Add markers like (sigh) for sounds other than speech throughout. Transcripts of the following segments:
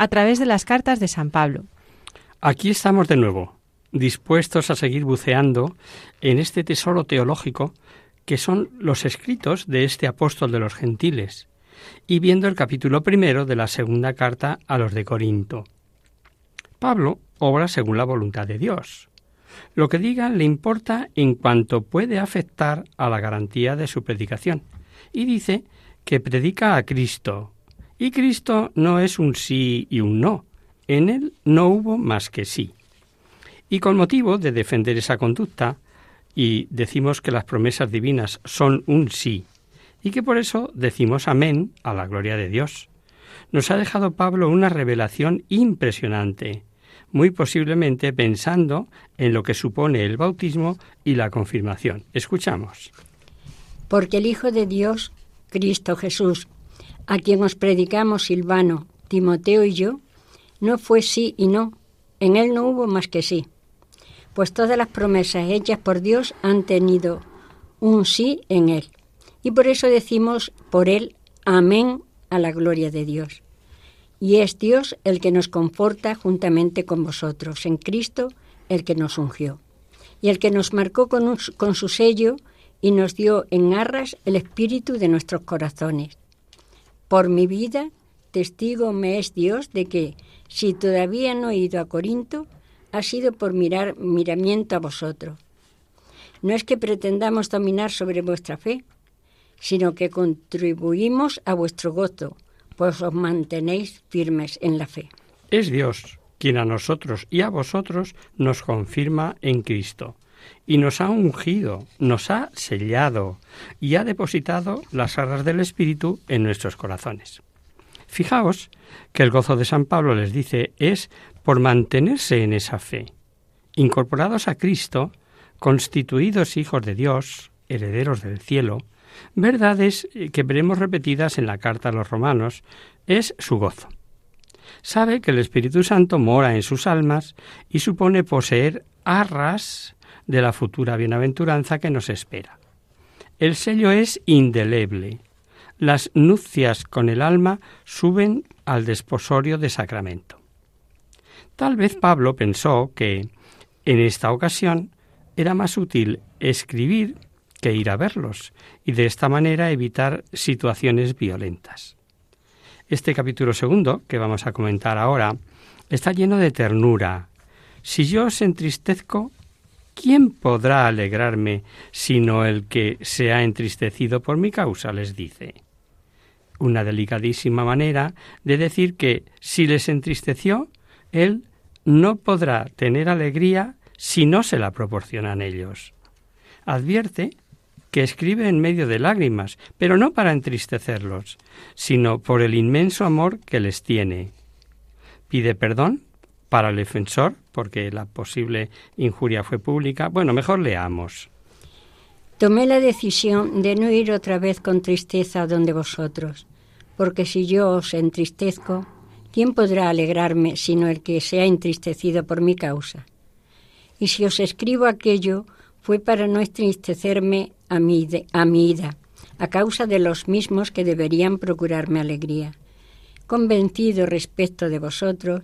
a través de las cartas de San Pablo. Aquí estamos de nuevo, dispuestos a seguir buceando en este tesoro teológico que son los escritos de este apóstol de los gentiles, y viendo el capítulo primero de la segunda carta a los de Corinto. Pablo obra según la voluntad de Dios. Lo que diga le importa en cuanto puede afectar a la garantía de su predicación, y dice que predica a Cristo, y Cristo no es un sí y un no, en él no hubo más que sí. Y con motivo de defender esa conducta, y decimos que las promesas divinas son un sí, y que por eso decimos amén a la gloria de Dios. Nos ha dejado Pablo una revelación impresionante, muy posiblemente pensando en lo que supone el bautismo y la confirmación. Escuchamos. porque el Hijo de Dios, Cristo Jesús, a quien os predicamos Silvano, Timoteo y yo, no fue sí y no, en él no hubo más que sí. Pues todas las promesas hechas por Dios han tenido un sí en él. Y por eso decimos por él amén a la gloria de Dios. Y es Dios el que nos conforta juntamente con vosotros, en Cristo el que nos ungió, y el que nos marcó con, con su sello y nos dio en arras el espíritu de nuestros corazones. Por mi vida, testigo me es Dios de que, si todavía no he ido a Corinto, ha sido por mirar miramiento a vosotros. No es que pretendamos dominar sobre vuestra fe, sino que contribuimos a vuestro gozo, pues os mantenéis firmes en la fe. Es Dios quien a nosotros y a vosotros nos confirma en Cristo, y nos ha ungido, nos ha sellado y ha depositado las arras del Espíritu en nuestros corazones. Fijaos que el gozo de San Pablo les dice es por mantenerse en esa fe, incorporados a Cristo, constituidos hijos de Dios, herederos del cielo, verdades eh, que veremos repetidas en la carta a los romanos, es su gozo. Sabe que el Espíritu Santo mora en sus almas y supone poseer arras de la futura bienaventuranza que nos espera. El sello es indeleble. Las nupcias con el alma suben al desposorio de sacramento. Tal vez Pablo pensó que en esta ocasión era más útil escribir que ir a verlos y de esta manera evitar situaciones violentas. Este capítulo segundo, que vamos a comentar ahora, está lleno de ternura. Si yo os entristezco, ¿quién podrá alegrarme sino el que se ha entristecido por mi causa? les dice. Una delicadísima manera de decir que si les entristeció, él no podrá tener alegría si no se la proporcionan ellos. Advierte que escribe en medio de lágrimas, pero no para entristecerlos, sino por el inmenso amor que les tiene. Pide perdón para el defensor, porque la posible injuria fue pública. Bueno, mejor leamos. Tomé la decisión de no ir otra vez con tristeza donde vosotros, porque si yo os entristezco, ¿quién podrá alegrarme sino el que se ha entristecido por mi causa? Y si os escribo aquello, fue para no entristecerme a mi, a mi ida, a causa de los mismos que deberían procurarme alegría. Convencido respecto de vosotros,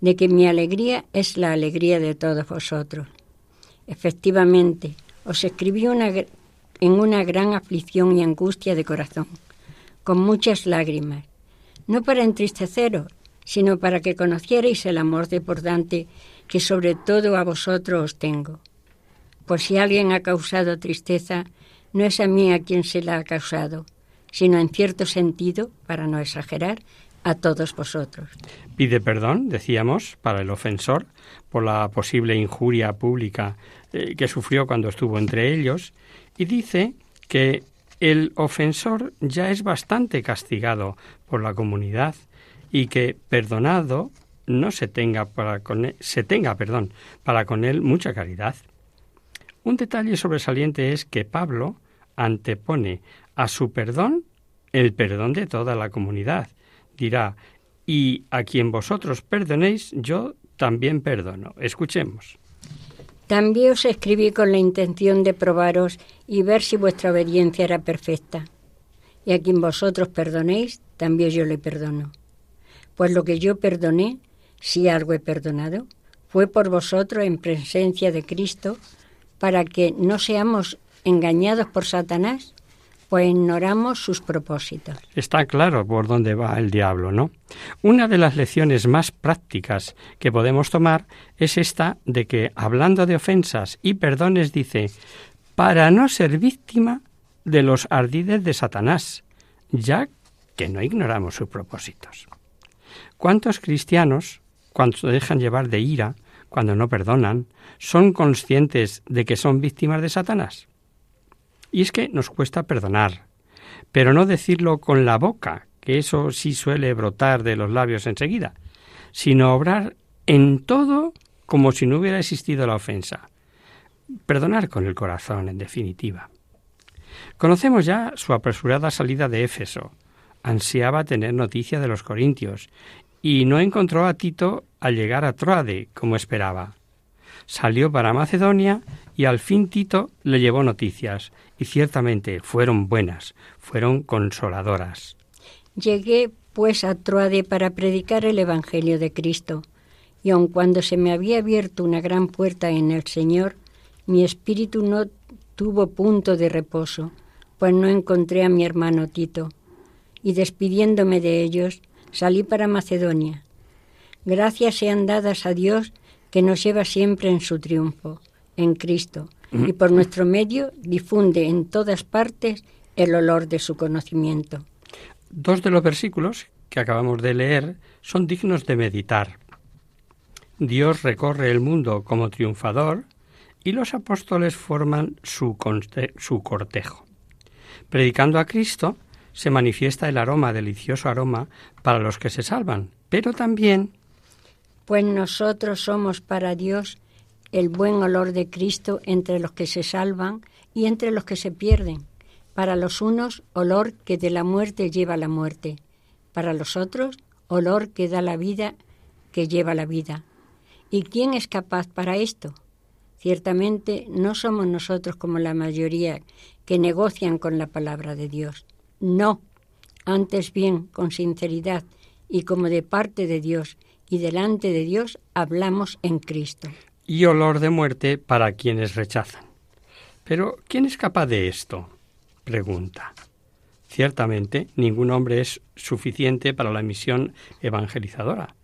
de que mi alegría es la alegría de todos vosotros. Efectivamente, os escribí una, en una gran aflicción y angustia de corazón, con muchas lágrimas, no para entristeceros, sino para que conocierais el amor deportante que sobre todo a vosotros os tengo. Pues si alguien ha causado tristeza, no es a mí a quien se la ha causado, sino en cierto sentido, para no exagerar, a todos vosotros. Pide perdón, decíamos, para el ofensor por la posible injuria pública eh, que sufrió cuando estuvo entre ellos y dice que el ofensor ya es bastante castigado por la comunidad y que perdonado no se tenga para con él, se tenga, perdón, para con él mucha caridad. Un detalle sobresaliente es que Pablo antepone a su perdón el perdón de toda la comunidad dirá, y a quien vosotros perdonéis, yo también perdono. Escuchemos. También os escribí con la intención de probaros y ver si vuestra obediencia era perfecta. Y a quien vosotros perdonéis, también yo le perdono. Pues lo que yo perdoné, si algo he perdonado, fue por vosotros en presencia de Cristo, para que no seamos engañados por Satanás, pues ignoramos sus propósitos. Está claro por dónde va el diablo, ¿no? Una de las lecciones más prácticas que podemos tomar es esta de que, hablando de ofensas y perdones, dice, para no ser víctima de los ardides de Satanás, ya que no ignoramos sus propósitos. ¿Cuántos cristianos, cuando se dejan llevar de ira, cuando no perdonan, son conscientes de que son víctimas de Satanás? Y es que nos cuesta perdonar, pero no decirlo con la boca, que eso sí suele brotar de los labios enseguida, sino obrar en todo como si no hubiera existido la ofensa. Perdonar con el corazón, en definitiva. Conocemos ya su apresurada salida de Éfeso. Ansiaba tener noticia de los corintios y no encontró a Tito al llegar a Troade como esperaba. Salió para Macedonia y al fin Tito le llevó noticias, y ciertamente fueron buenas, fueron consoladoras. Llegué pues a Troade para predicar el Evangelio de Cristo, y aun cuando se me había abierto una gran puerta en el Señor, mi espíritu no tuvo punto de reposo, pues no encontré a mi hermano Tito, y despidiéndome de ellos, salí para Macedonia. Gracias sean dadas a Dios que nos lleva siempre en su triunfo en Cristo y por nuestro medio difunde en todas partes el olor de su conocimiento. Dos de los versículos que acabamos de leer son dignos de meditar. Dios recorre el mundo como triunfador y los apóstoles forman su, su cortejo. Predicando a Cristo se manifiesta el aroma, delicioso aroma, para los que se salvan, pero también... Pues nosotros somos para Dios el buen olor de Cristo entre los que se salvan y entre los que se pierden. Para los unos, olor que de la muerte lleva la muerte. Para los otros, olor que da la vida, que lleva la vida. ¿Y quién es capaz para esto? Ciertamente no somos nosotros como la mayoría que negocian con la palabra de Dios. No, antes bien, con sinceridad y como de parte de Dios y delante de Dios, hablamos en Cristo y olor de muerte para quienes rechazan. Pero, ¿quién es capaz de esto? pregunta. Ciertamente, ningún hombre es suficiente para la misión evangelizadora,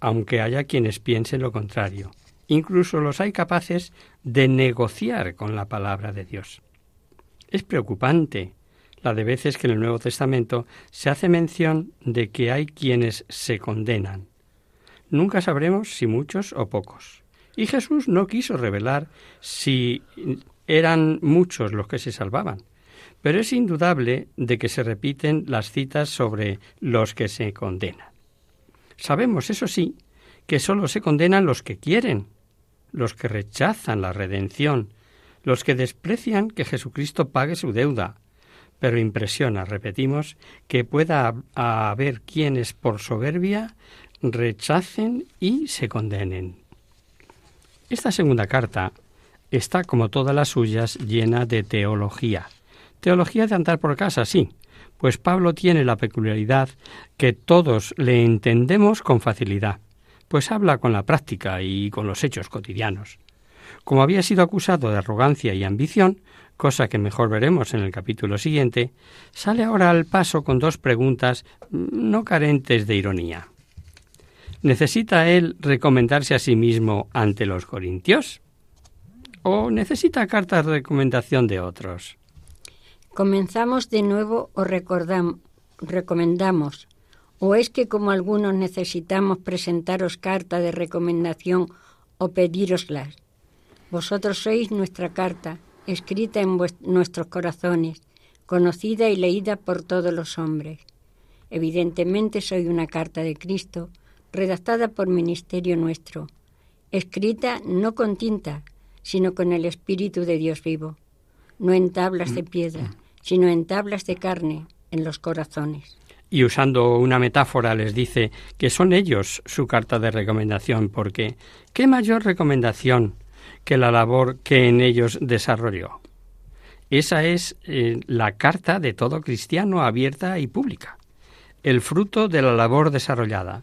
aunque haya quienes piensen lo contrario. Incluso los hay capaces de negociar con la palabra de Dios. Es preocupante la de veces que en el Nuevo Testamento se hace mención de que hay quienes se condenan. Nunca sabremos si muchos o pocos. Y Jesús no quiso revelar si eran muchos los que se salvaban. Pero es indudable de que se repiten las citas sobre los que se condenan. Sabemos, eso sí, que sólo se condenan los que quieren, los que rechazan la redención, los que desprecian que Jesucristo pague su deuda. Pero impresiona, repetimos, que pueda haber quienes por soberbia rechacen y se condenen. Esta segunda carta está, como todas las suyas, llena de teología. Teología de andar por casa, sí, pues Pablo tiene la peculiaridad que todos le entendemos con facilidad, pues habla con la práctica y con los hechos cotidianos. Como había sido acusado de arrogancia y ambición, cosa que mejor veremos en el capítulo siguiente, sale ahora al paso con dos preguntas no carentes de ironía. ¿Necesita él recomendarse a sí mismo ante los corintios? ¿O necesita cartas de recomendación de otros? Comenzamos de nuevo o recomendamos. ¿O es que como algunos necesitamos presentaros carta de recomendación o pedíroslas? Vosotros sois nuestra carta, escrita en nuestros corazones, conocida y leída por todos los hombres. Evidentemente soy una carta de Cristo, redactada por ministerio nuestro, escrita no con tinta, sino con el Espíritu de Dios vivo, no en tablas de piedra, sino en tablas de carne, en los corazones. Y usando una metáfora les dice que son ellos su carta de recomendación, porque ¿qué mayor recomendación que la labor que en ellos desarrolló? Esa es eh, la carta de todo cristiano abierta y pública, el fruto de la labor desarrollada.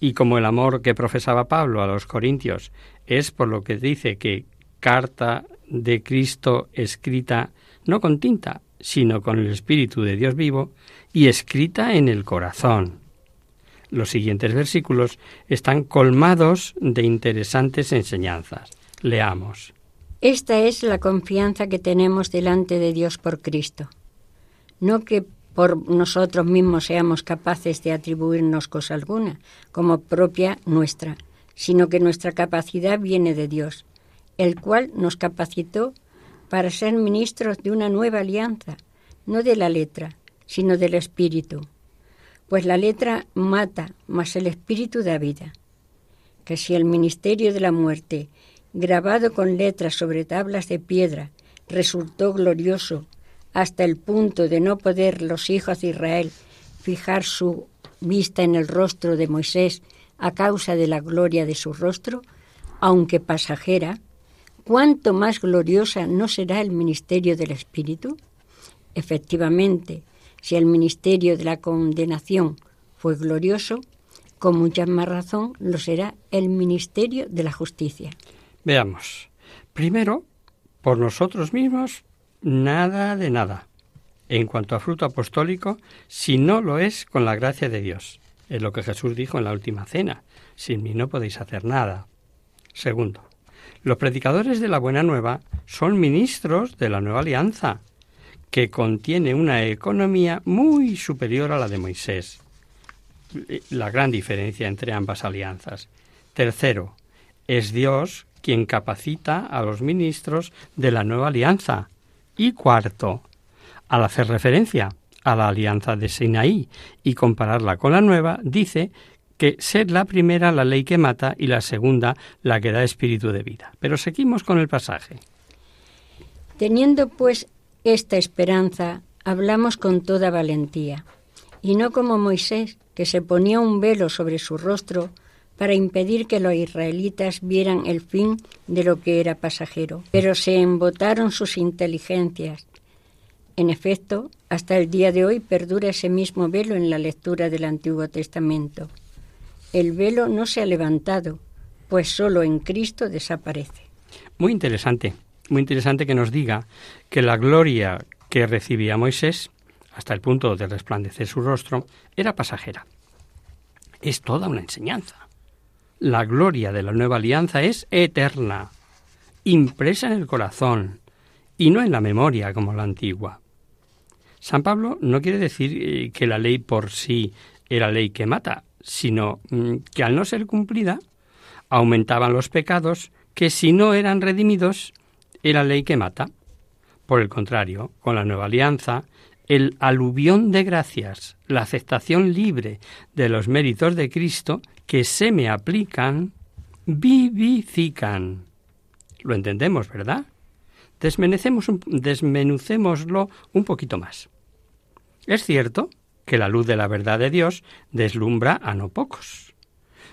Y como el amor que profesaba Pablo a los corintios es por lo que dice que carta de Cristo escrita no con tinta, sino con el Espíritu de Dios vivo y escrita en el corazón. Los siguientes versículos están colmados de interesantes enseñanzas. Leamos. Esta es la confianza que tenemos delante de Dios por Cristo. No que por nosotros mismos seamos capaces de atribuirnos cosa alguna, como propia nuestra, sino que nuestra capacidad viene de Dios, el cual nos capacitó para ser ministros de una nueva alianza, no de la letra, sino del espíritu. Pues la letra mata, mas el espíritu da vida. Que si el ministerio de la muerte, grabado con letras sobre tablas de piedra, resultó glorioso hasta el punto de no poder los hijos de Israel fijar su vista en el rostro de Moisés a causa de la gloria de su rostro, aunque pasajera, ¿cuánto más gloriosa no será el ministerio del Espíritu? Efectivamente, si el ministerio de la condenación fue glorioso, con mucha más razón lo será el ministerio de la justicia. Veamos. Primero, por nosotros mismos nada de nada. En cuanto a fruto apostólico, si no lo es con la gracia de Dios. Es lo que Jesús dijo en la última cena. Sin mí no podéis hacer nada. Segundo, los predicadores de la buena nueva son ministros de la nueva alianza, que contiene una economía muy superior a la de Moisés. La gran diferencia entre ambas alianzas. Tercero, es Dios quien capacita a los ministros de la nueva alianza, y cuarto, al hacer referencia a la alianza de Sinaí y compararla con la nueva, dice que ser la primera la ley que mata y la segunda la que da espíritu de vida. Pero seguimos con el pasaje. Teniendo pues esta esperanza, hablamos con toda valentía, y no como Moisés, que se ponía un velo sobre su rostro para impedir que los israelitas vieran el fin de lo que era pasajero. Pero se embotaron sus inteligencias. En efecto, hasta el día de hoy perdura ese mismo velo en la lectura del Antiguo Testamento. El velo no se ha levantado, pues solo en Cristo desaparece. Muy interesante, muy interesante que nos diga que la gloria que recibía Moisés, hasta el punto de resplandecer su rostro, era pasajera. Es toda una enseñanza. La gloria de la nueva alianza es eterna, impresa en el corazón y no en la memoria como la antigua. San Pablo no quiere decir eh, que la ley por sí era ley que mata, sino mm, que al no ser cumplida aumentaban los pecados que si no eran redimidos era ley que mata. Por el contrario, con la nueva alianza, el aluvión de gracias, la aceptación libre de los méritos de Cristo que se me aplican vivifican. Lo entendemos, ¿verdad? desmenucémoslo un poquito más. Es cierto que la luz de la verdad de Dios deslumbra a no pocos.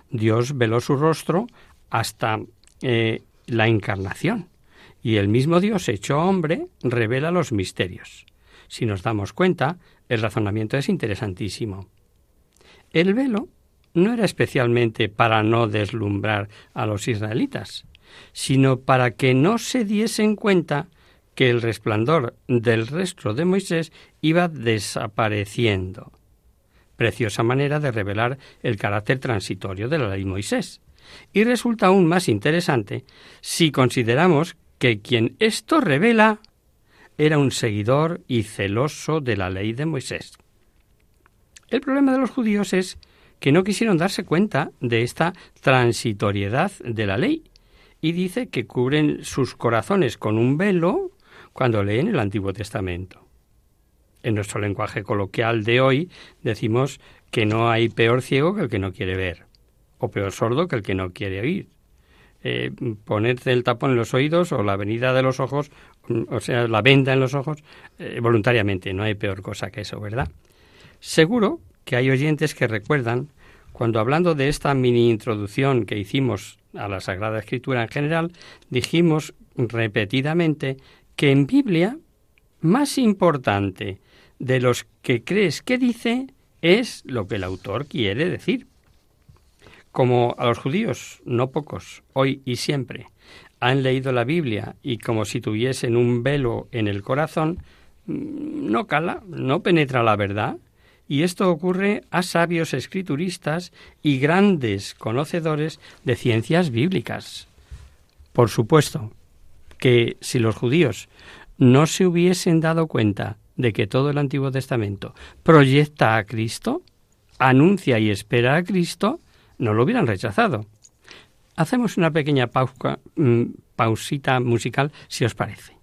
Dios veló su rostro hasta eh, la encarnación. Y el mismo Dios hecho hombre revela los misterios. Si nos damos cuenta, el razonamiento es interesantísimo. El velo no era especialmente para no deslumbrar a los israelitas, sino para que no se diesen cuenta que el resplandor del rostro de Moisés iba desapareciendo. Preciosa manera de revelar el carácter transitorio de la ley Moisés. Y resulta aún más interesante si consideramos que quien esto revela era un seguidor y celoso de la ley de Moisés. El problema de los judíos es que no quisieron darse cuenta de esta transitoriedad de la ley y dice que cubren sus corazones con un velo cuando leen el Antiguo Testamento. En nuestro lenguaje coloquial de hoy decimos que no hay peor ciego que el que no quiere ver, o peor sordo que el que no quiere oír. Eh, ponerte el tapón en los oídos o la venida de los ojos, o sea, la venda en los ojos, eh, voluntariamente. No hay peor cosa que eso, ¿verdad? Seguro que hay oyentes que recuerdan cuando hablando de esta mini introducción que hicimos a la Sagrada Escritura en general, dijimos repetidamente que en Biblia más importante de los que crees que dice es lo que el autor quiere decir. Como a los judíos, no pocos, hoy y siempre, han leído la Biblia y como si tuviesen un velo en el corazón, mm, no cala, no penetra la verdad. Y esto ocurre a sabios escrituristas y grandes conocedores de ciencias bíblicas. Por supuesto, que si los judíos no se hubiesen dado cuenta de que todo el Antiguo Testamento proyecta a Cristo, anuncia y espera a Cristo, no lo hubieran rechazado. Hacemos una pequeña mm, pausita musical, si os parece.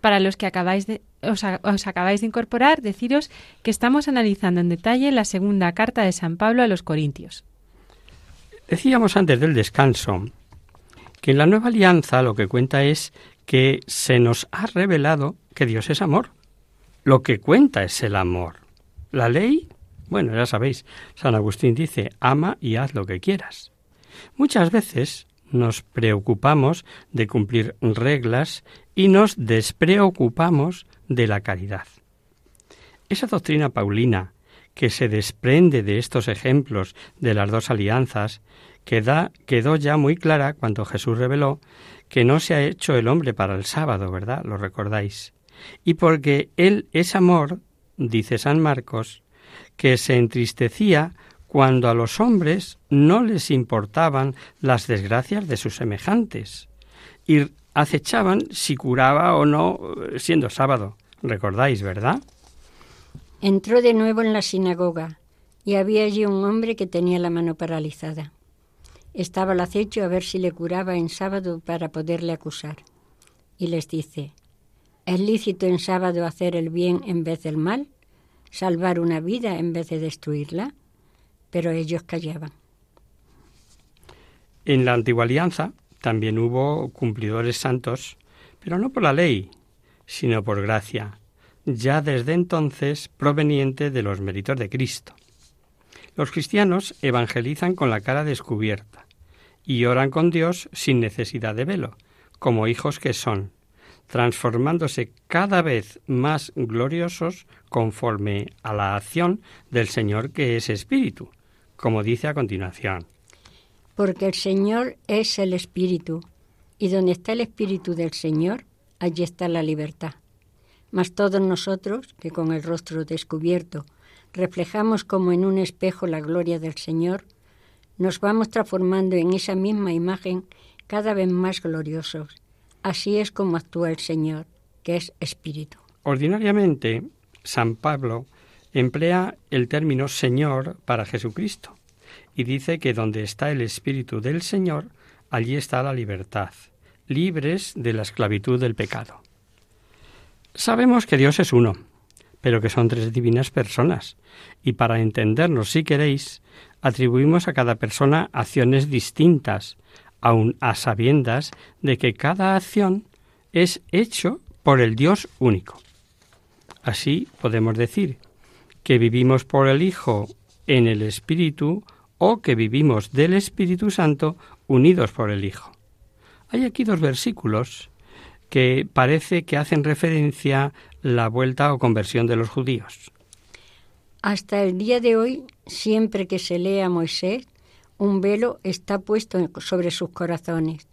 Para los que acabáis de, os, os, acabáis de incorporar, deciros que estamos analizando en detalle la segunda carta de San Pablo a los Corintios. Decíamos antes del descanso que en la nueva alianza lo que cuenta es que se nos ha revelado que Dios es amor. Lo que cuenta es el amor. La ley, bueno, ya sabéis, San Agustín dice, ama y haz lo que quieras. Muchas veces nos preocupamos de cumplir reglas y nos despreocupamos de la caridad. Esa doctrina paulina que se desprende de estos ejemplos de las dos alianzas quedó ya muy clara cuando Jesús reveló que no se ha hecho el hombre para el sábado, ¿verdad? Lo recordáis. Y porque Él es amor, dice San Marcos, que se entristecía cuando a los hombres no les importaban las desgracias de sus semejantes y acechaban si curaba o no siendo sábado. ¿Recordáis, verdad? Entró de nuevo en la sinagoga y había allí un hombre que tenía la mano paralizada. Estaba al acecho a ver si le curaba en sábado para poderle acusar. Y les dice, ¿es lícito en sábado hacer el bien en vez del mal? ¿Salvar una vida en vez de destruirla? Pero ellos callaban. En la antigua alianza también hubo cumplidores santos, pero no por la ley, sino por gracia, ya desde entonces proveniente de los méritos de Cristo. Los cristianos evangelizan con la cara descubierta y oran con Dios sin necesidad de velo, como hijos que son, transformándose cada vez más gloriosos conforme a la acción del Señor que es Espíritu, como dice a continuación. Porque el Señor es el Espíritu, y donde está el Espíritu del Señor, allí está la libertad. Mas todos nosotros, que con el rostro descubierto reflejamos como en un espejo la gloria del Señor, nos vamos transformando en esa misma imagen cada vez más gloriosos. Así es como actúa el Señor, que es Espíritu. Ordinariamente, San Pablo emplea el término Señor para Jesucristo y dice que donde está el Espíritu del Señor, allí está la libertad, libres de la esclavitud del pecado. Sabemos que Dios es uno, pero que son tres divinas personas, y para entendernos, si queréis, atribuimos a cada persona acciones distintas, aun a sabiendas de que cada acción es hecho por el Dios único. Así podemos decir que vivimos por el Hijo en el Espíritu o que vivimos del Espíritu Santo unidos por el Hijo. Hay aquí dos versículos que parece que hacen referencia la vuelta o conversión de los judíos. Hasta el día de hoy, siempre que se lee a Moisés, un velo está puesto sobre sus corazones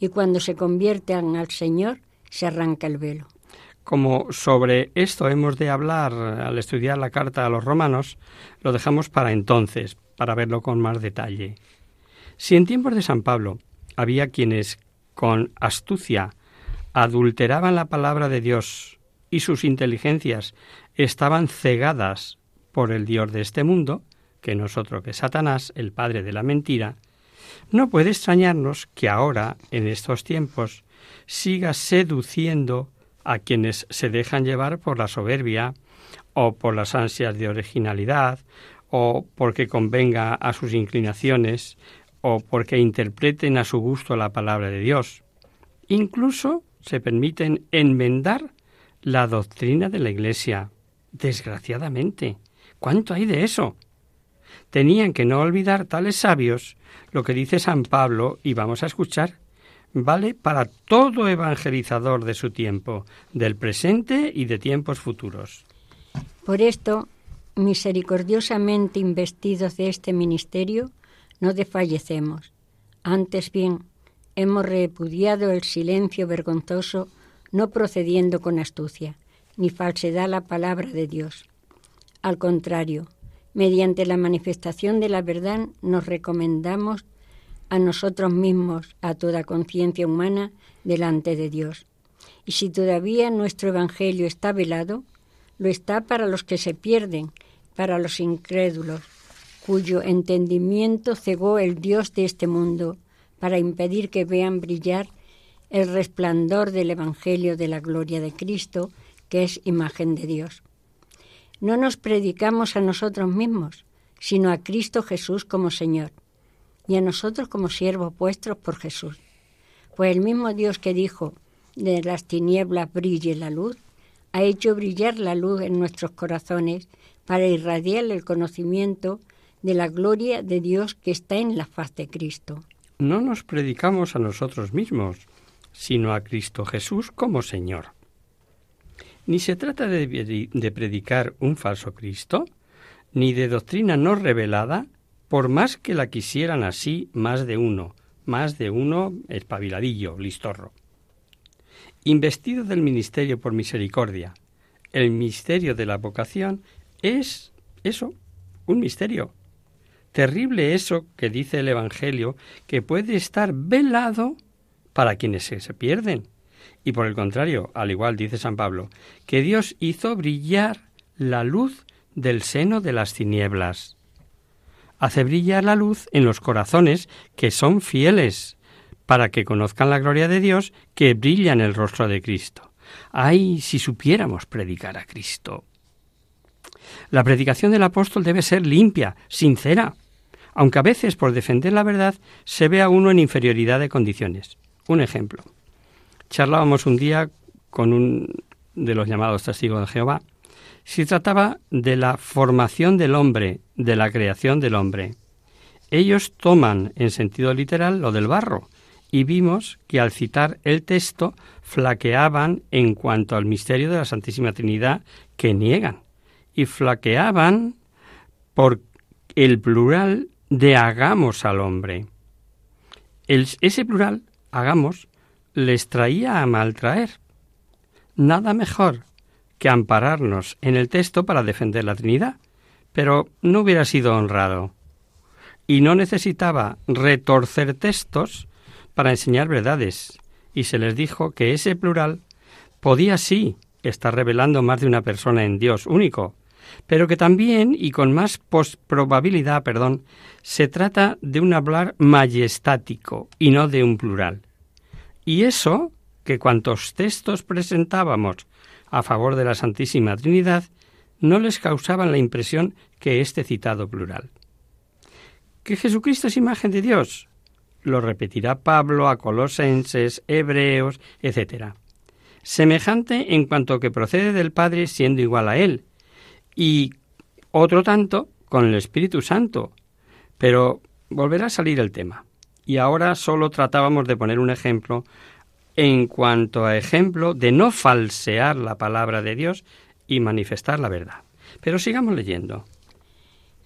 y cuando se convierten al Señor, se arranca el velo. Como sobre esto hemos de hablar al estudiar la carta a los romanos, lo dejamos para entonces, para verlo con más detalle. Si en tiempos de San Pablo había quienes con astucia adulteraban la palabra de Dios y sus inteligencias estaban cegadas por el Dios de este mundo, que nosotros que Satanás, el padre de la mentira, no puede extrañarnos que ahora, en estos tiempos, siga seduciendo a quienes se dejan llevar por la soberbia o por las ansias de originalidad o porque convenga a sus inclinaciones o porque interpreten a su gusto la palabra de Dios. Incluso se permiten enmendar la doctrina de la Iglesia. Desgraciadamente. ¿Cuánto hay de eso? Tenían que no olvidar tales sabios lo que dice San Pablo y vamos a escuchar. Vale para todo evangelizador de su tiempo, del presente y de tiempos futuros. Por esto, misericordiosamente investidos de este ministerio, no desfallecemos. Antes bien, hemos repudiado el silencio vergonzoso, no procediendo con astucia, ni falsedad la palabra de Dios. Al contrario, mediante la manifestación de la verdad nos recomendamos a nosotros mismos, a toda conciencia humana, delante de Dios. Y si todavía nuestro Evangelio está velado, lo está para los que se pierden, para los incrédulos, cuyo entendimiento cegó el Dios de este mundo, para impedir que vean brillar el resplandor del Evangelio de la gloria de Cristo, que es imagen de Dios. No nos predicamos a nosotros mismos, sino a Cristo Jesús como Señor, y a nosotros como siervos vuestros por Jesús. Pues el mismo Dios que dijo, de las tinieblas brille la luz, ha hecho brillar la luz en nuestros corazones para irradiar el conocimiento de la gloria de Dios que está en la faz de Cristo. No nos predicamos a nosotros mismos, sino a Cristo Jesús como Señor. Ni se trata de, de predicar un falso Cristo, ni de doctrina no revelada, por más que la quisieran así más de uno, más de uno espabiladillo, listorro. Investido del ministerio por misericordia, el misterio de la vocación es eso, un misterio. Terrible eso que dice el Evangelio, que puede estar velado para quienes se, pierden. Y por el contrario, al igual dice San Pablo, que Dios hizo brillar la luz del seno de las tinieblas. Hace brillar la luz en los corazones que son fieles, para que conozcan la gloria de Dios que brilla en el rostro de Cristo. Ay, si supiéramos predicar a Cristo. La predicación del apóstol debe ser limpia, sincera, aunque a veces por defender la verdad se vea uno en inferioridad de condiciones. Un ejemplo. Charlábamos un día con un de los llamados testigos de Jehová. Se trataba de la formación del hombre, de la creación del hombre. Ellos toman en sentido literal lo del barro, y vimos que al citar el texto flaqueaban en cuanto al misterio de la Santísima Trinidad que niegan, y flaqueaban por el plural de hagamos al hombre. ese plural hagamos, les traía a maltraer. Nada mejor que ampararnos en el texto para defender la Trinidad, pero no hubiera sido honrado. Y no necesitaba retorcer textos para enseñar verdades, y se les dijo que ese plural podía sí estar revelando más de una persona en Dios único, pero que también y con más probabilidad, perdón, se trata de un hablar majestático y no de un plural. Y eso, que cuantos textos presentábamos a favor de la Santísima Trinidad, no les causaban la impresión que este citado plural. ¿Que Jesucristo es imagen de Dios? Lo repetirá Pablo a Colosenses, Hebreos, etc. Semejante en cuanto que procede del Padre siendo igual a Él, y otro tanto con el Espíritu Santo. Pero volverá a salir el tema y ahora solo tratábamos de poner un ejemplo en cuanto a ejemplo de no falsear la palabra de Dios y manifestar la verdad. Pero sigamos leyendo.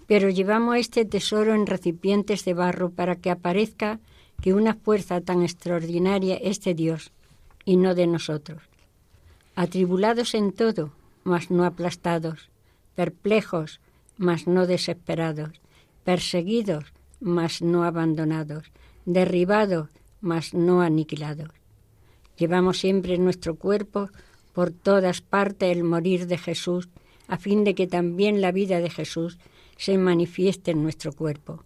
Pero llevamos este tesoro en recipientes de barro para que aparezca que una fuerza tan extraordinaria es de Dios y no de nosotros. Atribulados en todo, mas no aplastados, perplejos, mas no desesperados, perseguidos, mas no abandonados, derribados, mas no aniquilados. Llevamos siempre en nuestro cuerpo por todas partes el morir de Jesús, a fin de que también la vida de Jesús se manifieste en nuestro cuerpo.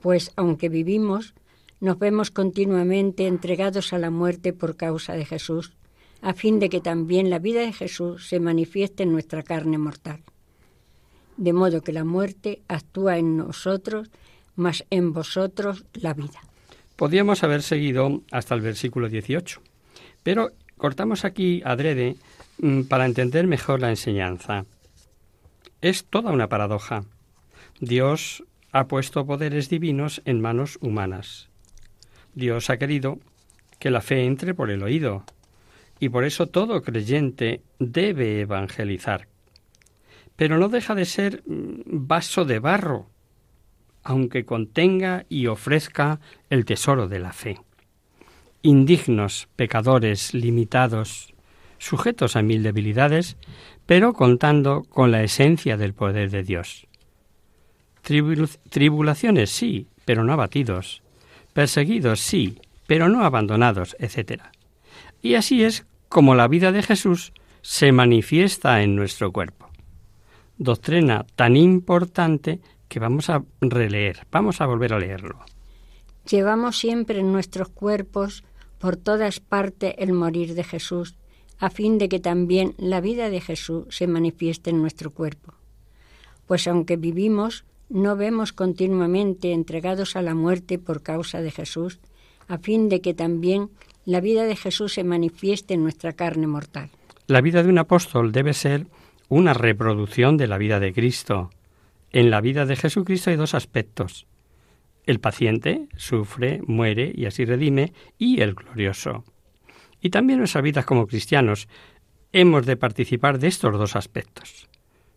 Pues aunque vivimos, nos vemos continuamente entregados a la muerte por causa de Jesús, a fin de que también la vida de Jesús se manifieste en nuestra carne mortal. De modo que la muerte actúa en nosotros mas en vosotros la vida. Podríamos haber seguido hasta el versículo 18, pero cortamos aquí adrede mm, para entender mejor la enseñanza. Es toda una paradoja. Dios ha puesto poderes divinos en manos humanas. Dios ha querido que la fe entre por el oído, y por eso todo creyente debe evangelizar. Pero no deja de ser mm, vaso de barro aunque contenga y ofrezca el tesoro de la fe. Indignos, pecadores, limitados, sujetos a mil debilidades, pero contando con la esencia del poder de Dios. tribulaciones sí, pero no abatidos. Perseguidos sí, pero no abandonados, etc. Y así es como la vida de Jesús se manifiesta en nuestro cuerpo. Doctrina tan importante que vamos a releer, vamos a volver a leerlo. Llevamos siempre en nuestros cuerpos por todas partes el morir de Jesús, a fin de que también la vida de Jesús se manifieste en nuestro cuerpo. Pues aunque vivimos, no vemos continuamente entregados a la muerte por causa de Jesús, a fin de que también la vida de Jesús se manifieste en nuestra carne mortal. La vida de un apóstol debe ser una reproducción de la vida de Cristo. En la vida de Jesucristo hay dos aspectos. El paciente sufre, muere y así redime, y el glorioso. Y también nuestras vidas como cristianos hemos de participar de estos dos aspectos.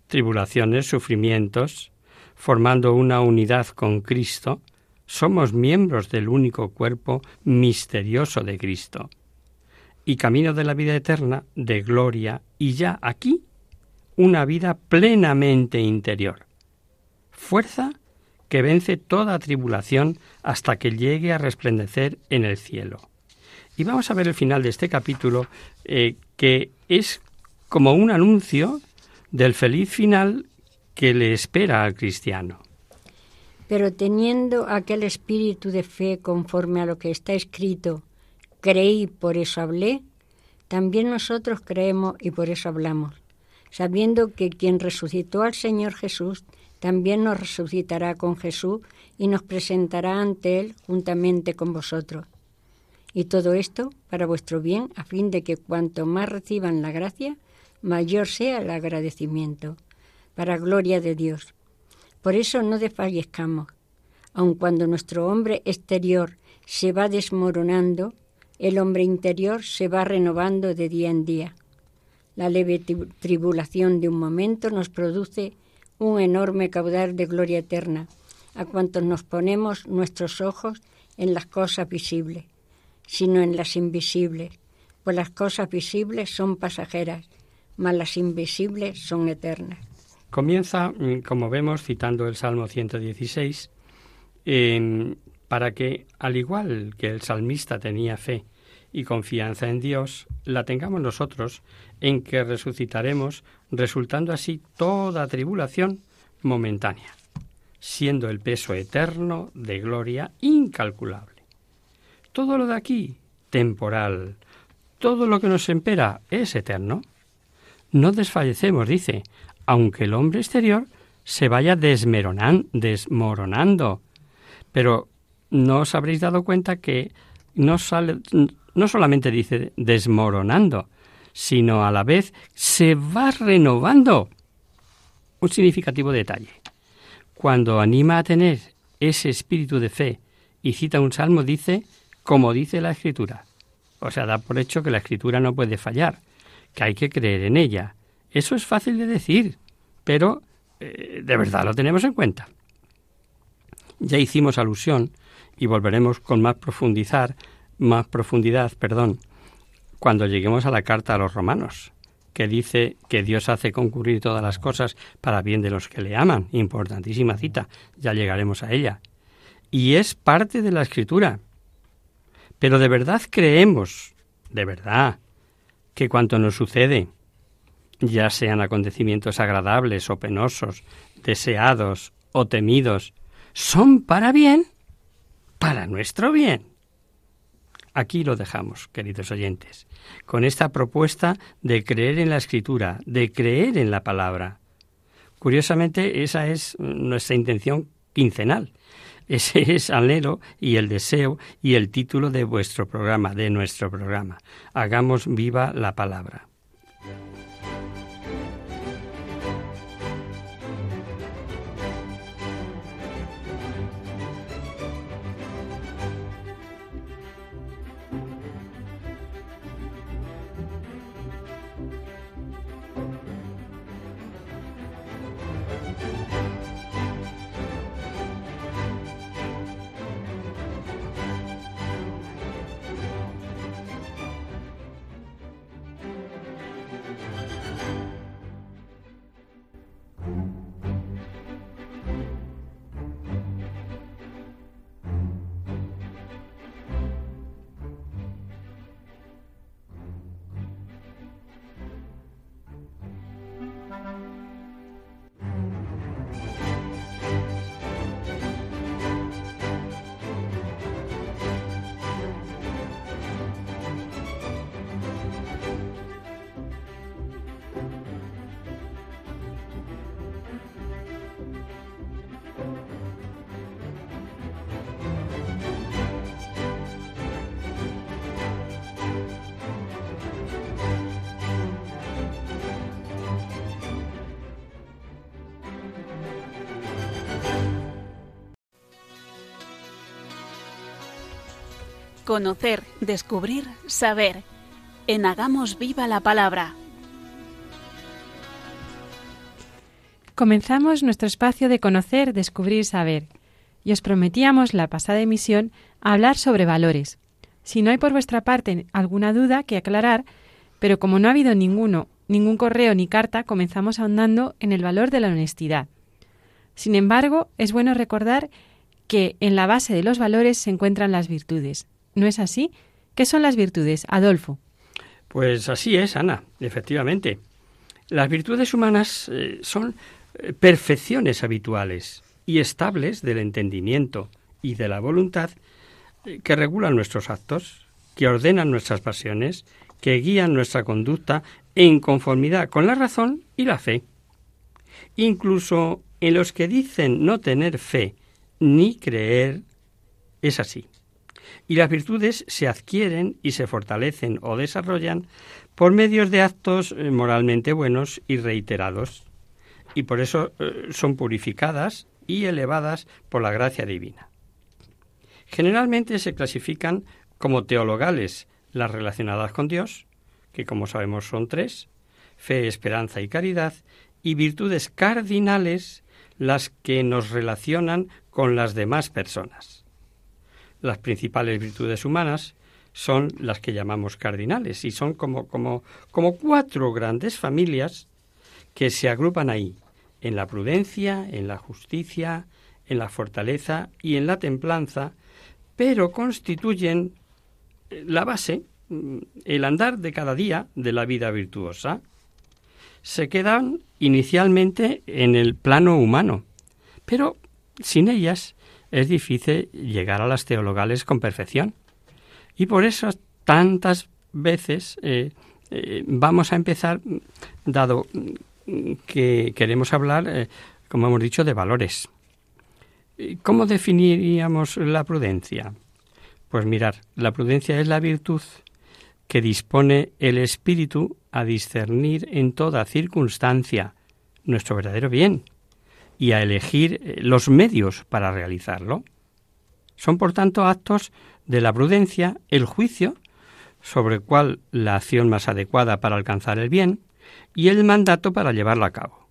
Tribulaciones, sufrimientos, formando una unidad con Cristo, somos miembros del único cuerpo misterioso de Cristo. Y camino de la vida eterna, de gloria, y ya aquí, una vida plenamente interior. Fuerza que vence toda tribulación hasta que llegue a resplandecer en el cielo. Y vamos a ver el final de este capítulo, eh, que es como un anuncio del feliz final que le espera al cristiano. Pero teniendo aquel espíritu de fe conforme a lo que está escrito, creí, por eso hablé, también nosotros creemos y por eso hablamos, sabiendo que quien resucitó al Señor Jesús también nos resucitará con Jesús y nos presentará ante Él juntamente con vosotros. Y todo esto para vuestro bien, a fin de que cuanto más reciban la gracia, mayor sea el agradecimiento, para gloria de Dios. Por eso no desfallezcamos, aun cuando nuestro hombre exterior se va desmoronando, el hombre interior se va renovando de día en día. La leve tribulación de un momento nos produce un enorme caudal de gloria eterna, a cuantos nos ponemos nuestros ojos en las cosas visibles, sino en las invisibles, pues las cosas visibles son pasajeras, mas las invisibles son eternas. Comienza, mm, como vemos, citando el Salmo 116, para que, al igual que el salmista tenía fe y confianza en Dios, la tengamos nosotros en que resucitaremos, resultando así toda tribulación momentánea, siendo el peso eterno de gloria incalculable. Todo lo de aquí, temporal, todo lo que nos espera es eterno. No desfallecemos, dice, aunque el hombre exterior se vaya desmoronando. Pero no os habréis dado cuenta que no, sale, no solamente dice desmoronando, sino a la vez se va renovando. Un significativo detalle. Cuando anima a tener ese espíritu de fe y cita un salmo, dice, como dice la escritura. O sea, da por hecho que la escritura no puede fallar, que hay que creer en ella. Eso es fácil de decir, pero eh, de verdad lo tenemos en cuenta. Ya hicimos alusión y volveremos con más profundizar, más profundidad, perdón, cuando lleguemos a la carta a los romanos, que dice que Dios hace concurrir todas las cosas para bien de los que le aman. Importantísima cita, ya llegaremos a ella. Y es parte de la escritura. Pero de verdad creemos, de verdad, que cuanto nos sucede, ya sean acontecimientos agradables o penosos, deseados o temidos, son para bien, para nuestro bien. Aquí lo dejamos, queridos oyentes, con esta propuesta de creer en la escritura, de creer en la palabra. Curiosamente, esa es nuestra intención quincenal. Ese (laughs) es anhelo y el deseo y el título de vuestro programa, de nuestro programa. Hagamos viva la palabra. Conocer, descubrir, saber. En Hagamos Viva la Palabra. Comenzamos nuestro espacio de conocer, descubrir, saber. Y os prometíamos la pasada emisión hablar sobre valores. Si no hay por vuestra parte alguna duda que aclarar, pero como no ha habido ninguno, ningún correo ni carta, comenzamos ahondando en el valor de la honestidad. Sin embargo, es bueno recordar que en la base de los valores se encuentran las virtudes. ¿No es así? ¿Qué son las virtudes, Adolfo? Pues así es, Ana, efectivamente. Las virtudes humanas eh, son eh, perfecciones habituales y estables del entendimiento y de la voluntad eh, que regulan nuestros actos, que ordenan nuestras pasiones, que guían nuestra conducta en conformidad con la razón y la fe. Incluso en los que dicen no tener fe ni creer, es así. Y las virtudes se adquieren y se fortalecen o desarrollan por medios de actos eh, moralmente buenos y reiterados, y por eso eh, son purificadas y elevadas por la gracia divina. Generalmente se clasifican como teologales las relacionadas con Dios, que como sabemos son tres, fe, esperanza y caridad, y virtudes cardinales las que nos relacionan con las demás personas. Las principales virtudes humanas son las que llamamos cardinales y son como, como, como cuatro grandes familias que se agrupan ahí, en la prudencia, en la justicia, en la fortaleza y en la templanza, pero constituyen eh, la base, mm, el andar de cada día de la vida virtuosa. Se quedan inicialmente en el plano humano, pero sin ellas es difícil llegar a las teologales con perfección. Y por eso tantas veces eh, eh, vamos a empezar, dado que queremos hablar, eh, como hemos dicho, de valores. ¿Cómo definiríamos la prudencia? Pues mirar, la prudencia es la virtud que dispone el espíritu a discernir en toda circunstancia nuestro verdadero bien y a elegir eh, los medios para realizarlo. Son, por tanto, actos de la prudencia, el juicio sobre cuál la acción más adecuada para alcanzar el bien, y el mandato para llevarlo a cabo.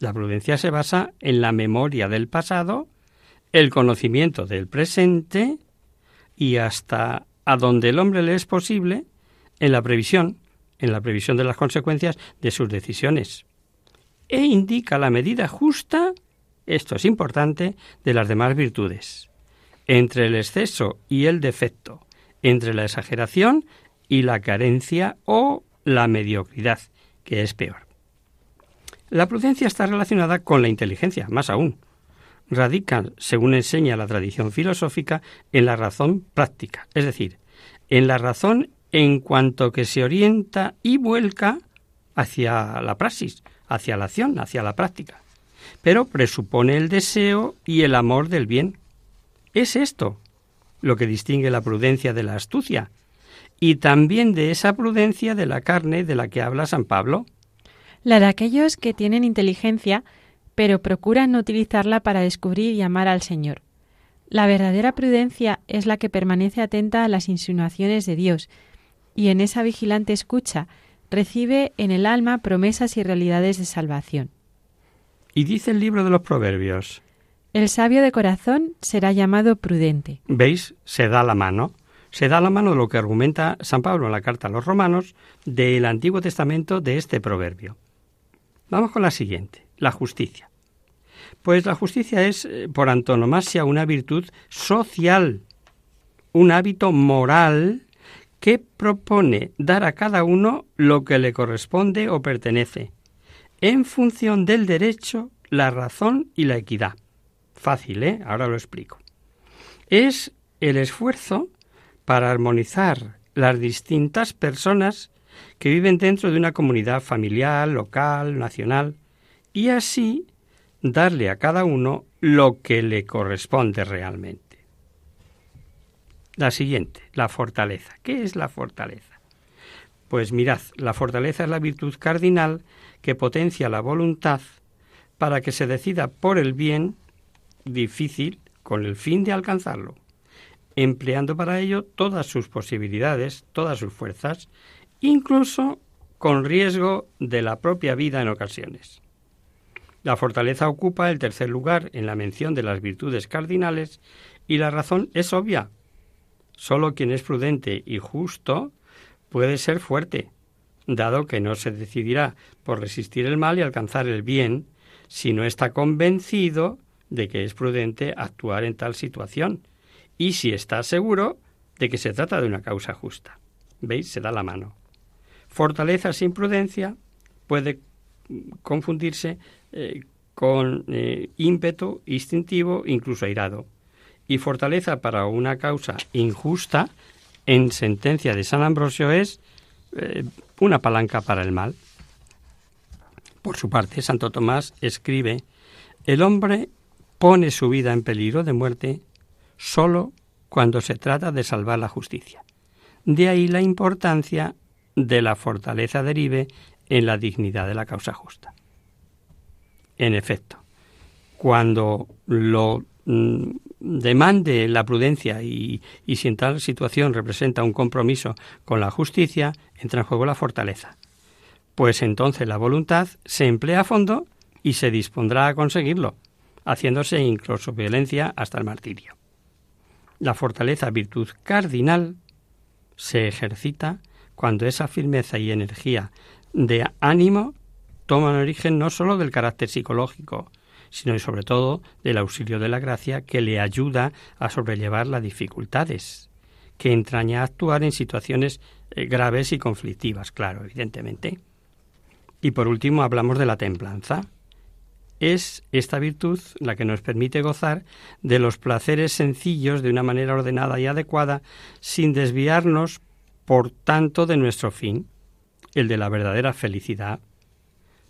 La prudencia se basa en la memoria del pasado, el conocimiento del presente y hasta a donde el hombre le es posible en la previsión, en la previsión de las consecuencias de sus decisiones. E indica la medida justa, esto es importante, de las demás virtudes, entre el exceso y el defecto, entre la exageración y la carencia o la mediocridad, que es peor. La prudencia está relacionada con la inteligencia, más aún. Radica, según enseña la tradición filosófica, en la razón práctica, es decir, en la razón en cuanto que se orienta y vuelca hacia la praxis, hacia la acción, hacia la práctica. Pero presupone el deseo y el amor del bien. Es esto lo que distingue la prudencia de la astucia, y también de esa prudencia de la carne de la que habla San Pablo. La de aquellos que tienen inteligencia, pero procuran no utilizarla para descubrir y amar al Señor. La verdadera prudencia es la que permanece atenta a las insinuaciones de Dios, y en esa vigilante escucha recibe en el alma promesas y realidades de salvación. Y dice el libro de los Proverbios. El sabio de corazón será llamado prudente. ¿Veis? Se da la mano se da la mano de lo que argumenta San Pablo en la carta a los romanos del Antiguo Testamento de este proverbio. Vamos con la siguiente, la justicia. Pues la justicia es, eh, por antonomasia, una virtud social, un hábito moral que propone dar a cada uno lo que le corresponde o pertenece, en función del derecho, la razón y la equidad. Fácil, ¿eh? Ahora lo explico. Es el esfuerzo para armonizar las distintas personas que viven dentro de una comunidad familiar, local, nacional, y así darle a cada uno lo que le corresponde realmente. La siguiente, la fortaleza. ¿Qué es la fortaleza? Pues mirad, la fortaleza es la virtud cardinal que potencia la voluntad para que se decida por el bien difícil con el fin de alcanzarlo empleando para ello todas sus posibilidades, todas sus fuerzas, incluso con riesgo de la propia vida en ocasiones. La fortaleza ocupa el tercer lugar en la mención de las virtudes cardinales y la razón es obvia. Solo quien es prudente y justo puede ser fuerte, dado que no se decidirá por resistir el mal y alcanzar el bien si no está convencido de que es prudente actuar en tal situación y si está seguro de que se trata de una causa justa. ¿Veis? Se da la mano. Fortaleza sin prudencia puede confundirse eh, con eh, ímpetu instintivo, incluso airado. Y fortaleza para una causa injusta, en sentencia de San Ambrosio, es eh, una palanca para el mal. Por su parte, Santo Tomás escribe, el hombre pone su vida en peligro de muerte solo cuando se trata de salvar la justicia. De ahí la importancia de la fortaleza derive en la dignidad de la causa justa. En efecto, cuando lo mm, demande la prudencia y, y, si en tal situación representa un compromiso con la justicia, entra en juego la fortaleza. Pues entonces la voluntad se emplea a fondo y se dispondrá a conseguirlo, haciéndose incluso violencia hasta el martirio. La fortaleza virtud cardinal se ejercita cuando esa firmeza y energía de ánimo toman origen no sólo del carácter psicológico, sino y sobre todo del auxilio de la gracia que le ayuda a sobrellevar las dificultades, que entraña a actuar en situaciones eh, graves y conflictivas, claro, evidentemente. Y por último hablamos de la templanza. Es esta virtud la que nos permite gozar de los placeres sencillos de una manera ordenada y adecuada, sin desviarnos, por tanto, de nuestro fin, el de la verdadera felicidad.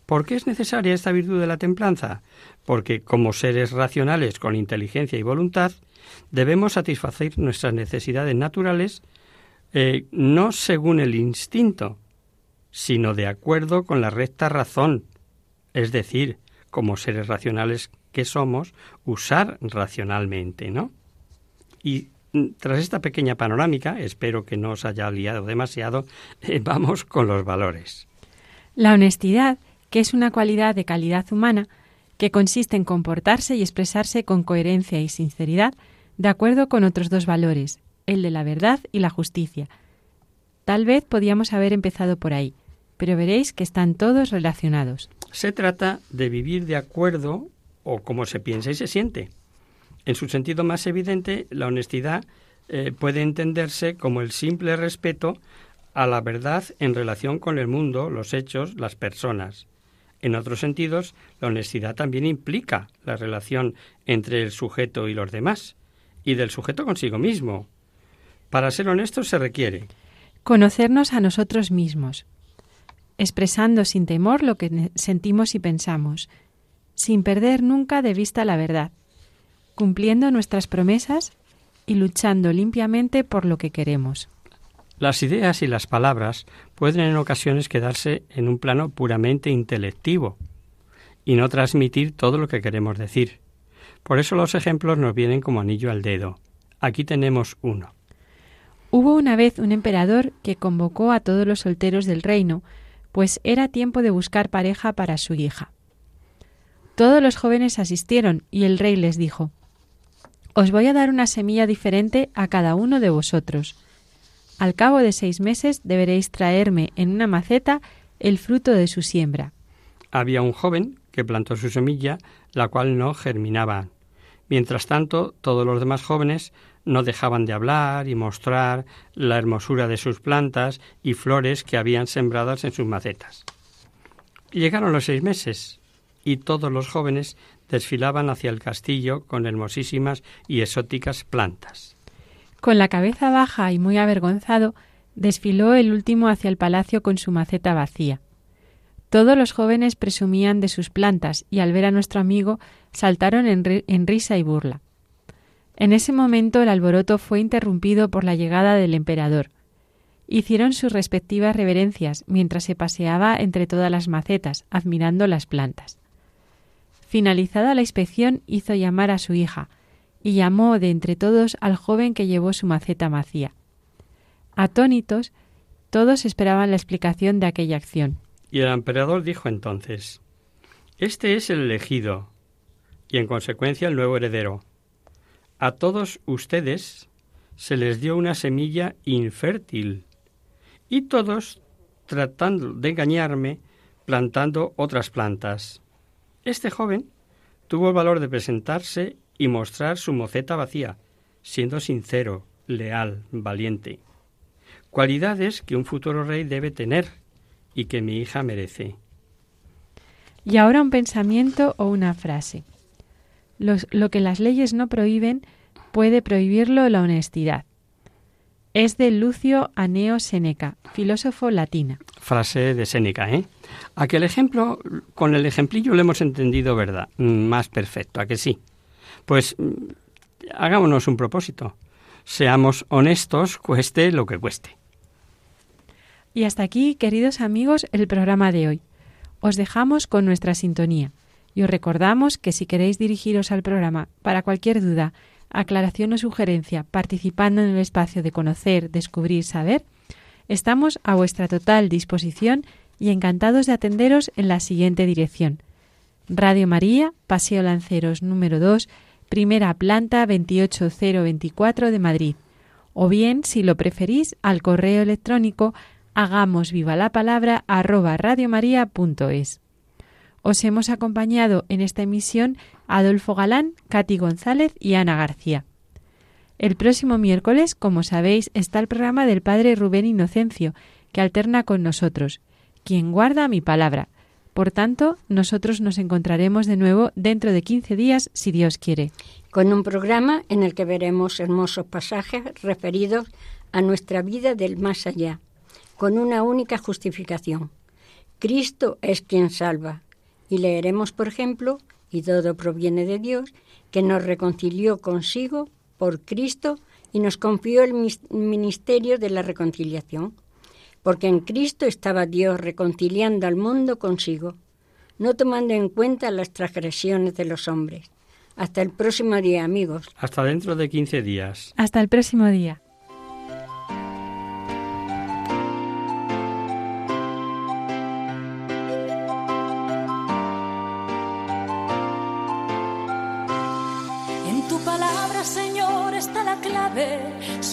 ¿Por qué es necesaria esta virtud de la templanza? Porque como seres racionales con inteligencia y voluntad, debemos satisfacer nuestras necesidades naturales eh, no según el instinto, sino de acuerdo con la recta razón, es decir, como seres racionales que somos, usar racionalmente, ¿no? Y mm, tras esta pequeña panorámica, espero que no os haya liado demasiado, (laughs) eh, vamos con los valores. La honestidad, que es una cualidad de calidad humana, que consiste en comportarse y expresarse con coherencia y sinceridad, de acuerdo con otros dos valores, el de la verdad y la justicia. Tal vez podíamos haber empezado por ahí, pero veréis que están todos relacionados. Se trata de vivir de acuerdo o como se piensa y se siente. En su sentido más evidente, la honestidad eh, puede entenderse como el simple respeto a la verdad en relación con el mundo, los hechos, las personas. En otros sentidos, la honestidad también implica la relación entre el sujeto y los demás, y del sujeto consigo mismo. Para ser honesto se requiere conocernos a nosotros mismos, expresando sin temor lo que sentimos y pensamos, sin perder nunca de vista la verdad, cumpliendo nuestras promesas y luchando limpiamente por lo que queremos. Las ideas y las palabras pueden en ocasiones quedarse en un plano puramente intelectivo y no transmitir todo lo que queremos decir. Por eso los ejemplos nos vienen como anillo al dedo. Aquí tenemos uno. Hubo una vez un emperador que convocó a todos los solteros del reino pues era tiempo de buscar pareja para su hija. Todos los jóvenes asistieron y el rey les dijo Os voy a dar una semilla diferente a cada uno de vosotros. Al cabo de seis meses deberéis traerme en una maceta el fruto de su siembra. Había un joven que plantó su semilla, la cual no germinaba. Mientras tanto, todos los demás jóvenes no dejaban de hablar y mostrar la hermosura de sus plantas y flores que habían sembradas en sus macetas. Llegaron los seis meses y todos los jóvenes desfilaban hacia el castillo con hermosísimas y exóticas plantas. Con la cabeza baja y muy avergonzado, desfiló el último hacia el palacio con su maceta vacía. Todos los jóvenes presumían de sus plantas y al ver a nuestro amigo saltaron en, risa y burla. En ese momento el alboroto fue interrumpido por la llegada del emperador. Hicieron sus respectivas reverencias mientras se paseaba entre todas las macetas, admirando las plantas. Finalizada la inspección, hizo llamar a su hija, y llamó de entre todos al joven que llevó su maceta vacía. Atónitos, todos esperaban la explicación de aquella acción. Y el emperador dijo entonces, Este es el elegido, y en consecuencia el nuevo heredero. A todos ustedes se les dio una semilla infértil, y todos, tratando de engañarme, plantando otras plantas. Este joven tuvo el valor de presentarse y mostrar su moceta vacía, siendo sincero, leal, valiente. Cualidades que un futuro rey debe tener y que mi hija merece. Y ahora un pensamiento o una frase. lo que las leyes no prohíben, puede prohibirlo la honestidad. Es de Lucio Aneo Seneca, filósofo latina. Frase de Séneca, ¿eh? Aquel ejemplo, con el ejemplillo lo hemos entendido, ¿verdad? Mm, más perfecto, ¿a que sí? Pues hagámonos un propósito. Seamos honestos, cueste lo que cueste. Y hasta aquí, queridos amigos, el programa de hoy. Os dejamos con nuestra sintonía y os recordamos que si queréis dirigiros al programa para cualquier duda, aclaración o sugerencia participando en el espacio de conocer, descubrir, saber, estamos a vuestra total disposición y encantados de atenderos en la siguiente dirección. Radio María, Paseo Lanceros número 2, primera planta 28024 de Madrid. O bien, si lo preferís, al correo electrónico hagamos viva la palabra arroba radiomaria.es. Os hemos acompañado en esta emisión Adolfo Galán, Katy González y Ana García. El próximo miércoles, como sabéis, está el programa del Padre Rubén Inocencio, que alterna con nosotros, quien guarda mi palabra. Por tanto, nosotros nos encontraremos de nuevo dentro de 15 días, si Dios quiere. Con un programa en el que veremos hermosos pasajes referidos a nuestra vida del más allá con una única justificación. Cristo es quien salva. Y leeremos, por ejemplo, y todo proviene de Dios, que nos reconcilió consigo por Cristo y nos confió el ministerio de la reconciliación. Porque en Cristo estaba Dios reconciliando al mundo consigo, no tomando en cuenta las transgresiones de los hombres. Hasta el próximo día, amigos. Hasta dentro de 15 días. Hasta el próximo día.